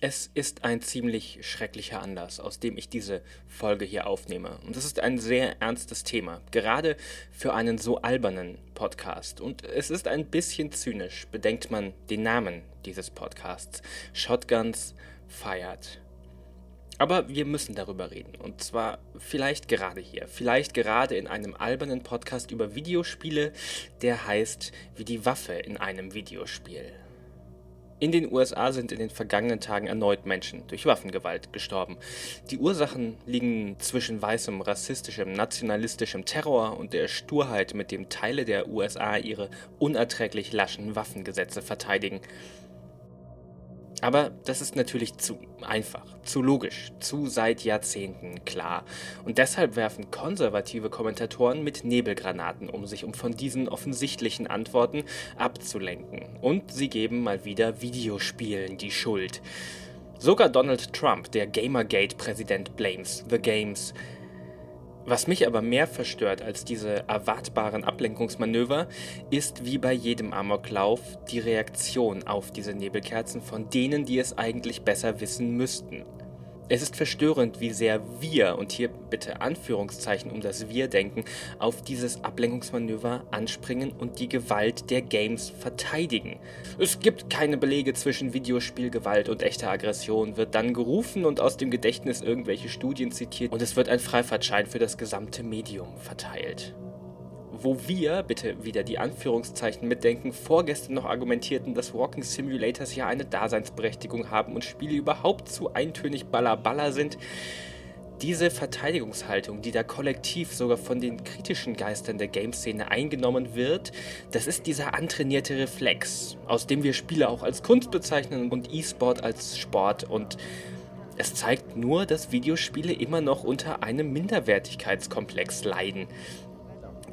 Es ist ein ziemlich schrecklicher Anlass, aus dem ich diese Folge hier aufnehme. Und es ist ein sehr ernstes Thema, gerade für einen so albernen Podcast. Und es ist ein bisschen zynisch, bedenkt man den Namen dieses Podcasts. Shotguns feiert. Aber wir müssen darüber reden. Und zwar vielleicht gerade hier. Vielleicht gerade in einem albernen Podcast über Videospiele, der heißt wie die Waffe in einem Videospiel. In den USA sind in den vergangenen Tagen erneut Menschen durch Waffengewalt gestorben. Die Ursachen liegen zwischen weißem, rassistischem, nationalistischem Terror und der Sturheit, mit dem Teile der USA ihre unerträglich laschen Waffengesetze verteidigen. Aber das ist natürlich zu einfach, zu logisch, zu seit Jahrzehnten klar. Und deshalb werfen konservative Kommentatoren mit Nebelgranaten um sich, um von diesen offensichtlichen Antworten abzulenken. Und sie geben mal wieder Videospielen die Schuld. Sogar Donald Trump, der Gamergate-Präsident, blames the games. Was mich aber mehr verstört als diese erwartbaren Ablenkungsmanöver, ist wie bei jedem Amoklauf die Reaktion auf diese Nebelkerzen von denen, die es eigentlich besser wissen müssten. Es ist verstörend, wie sehr wir, und hier bitte Anführungszeichen um das Wir denken, auf dieses Ablenkungsmanöver anspringen und die Gewalt der Games verteidigen. Es gibt keine Belege zwischen Videospielgewalt und echter Aggression, wird dann gerufen und aus dem Gedächtnis irgendwelche Studien zitiert und es wird ein Freifahrtschein für das gesamte Medium verteilt wo wir, bitte wieder die Anführungszeichen mitdenken, vorgestern noch argumentierten, dass Walking Simulators ja eine Daseinsberechtigung haben und Spiele überhaupt zu eintönig ballerballer sind. Diese Verteidigungshaltung, die da kollektiv sogar von den kritischen Geistern der Gameszene eingenommen wird, das ist dieser antrainierte Reflex, aus dem wir Spiele auch als Kunst bezeichnen und E-Sport als Sport und es zeigt nur, dass Videospiele immer noch unter einem Minderwertigkeitskomplex leiden.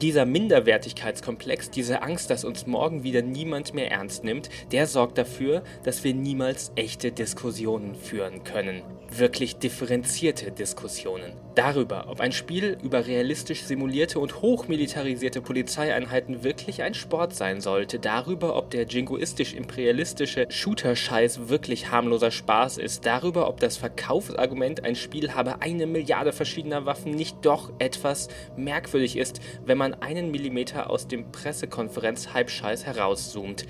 Dieser Minderwertigkeitskomplex, diese Angst, dass uns morgen wieder niemand mehr ernst nimmt, der sorgt dafür, dass wir niemals echte Diskussionen führen können. Wirklich differenzierte Diskussionen. Darüber, ob ein Spiel über realistisch simulierte und hochmilitarisierte Polizeieinheiten wirklich ein Sport sein sollte. Darüber, ob der jingoistisch-imperialistische Shooter-Scheiß wirklich harmloser Spaß ist. Darüber, ob das Verkaufsargument, ein Spiel habe eine Milliarde verschiedener Waffen, nicht doch etwas merkwürdig ist, wenn man einen Millimeter aus dem Pressekonferenz-Halbscheiß herauszoomt.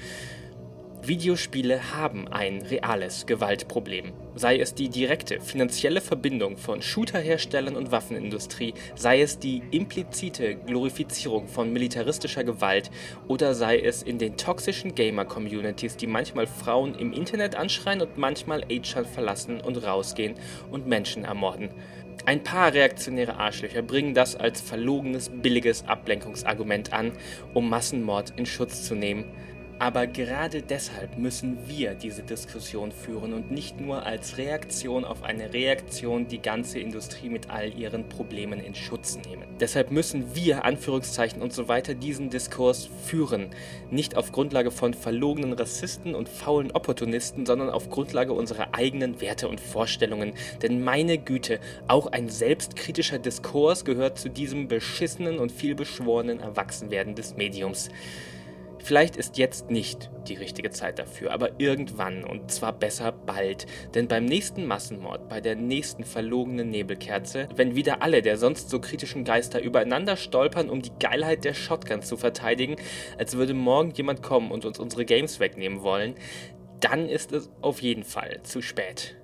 Videospiele haben ein reales Gewaltproblem. Sei es die direkte finanzielle Verbindung von Shooterherstellern und Waffenindustrie, sei es die implizite Glorifizierung von militaristischer Gewalt oder sei es in den toxischen Gamer-Communities, die manchmal Frauen im Internet anschreien und manchmal Agent verlassen und rausgehen und Menschen ermorden. Ein paar reaktionäre Arschlöcher bringen das als verlogenes, billiges Ablenkungsargument an, um Massenmord in Schutz zu nehmen. Aber gerade deshalb müssen wir diese Diskussion führen und nicht nur als Reaktion auf eine Reaktion die ganze Industrie mit all ihren Problemen in Schutz nehmen. Deshalb müssen wir, Anführungszeichen und so weiter, diesen Diskurs führen. Nicht auf Grundlage von verlogenen Rassisten und faulen Opportunisten, sondern auf Grundlage unserer eigenen Werte und Vorstellungen. Denn meine Güte, auch ein selbstkritischer Diskurs gehört zu diesem beschissenen und vielbeschworenen Erwachsenwerden des Mediums. Vielleicht ist jetzt nicht die richtige Zeit dafür, aber irgendwann und zwar besser bald. Denn beim nächsten Massenmord, bei der nächsten verlogenen Nebelkerze, wenn wieder alle der sonst so kritischen Geister übereinander stolpern, um die Geilheit der Shotgun zu verteidigen, als würde morgen jemand kommen und uns unsere Games wegnehmen wollen, dann ist es auf jeden Fall zu spät.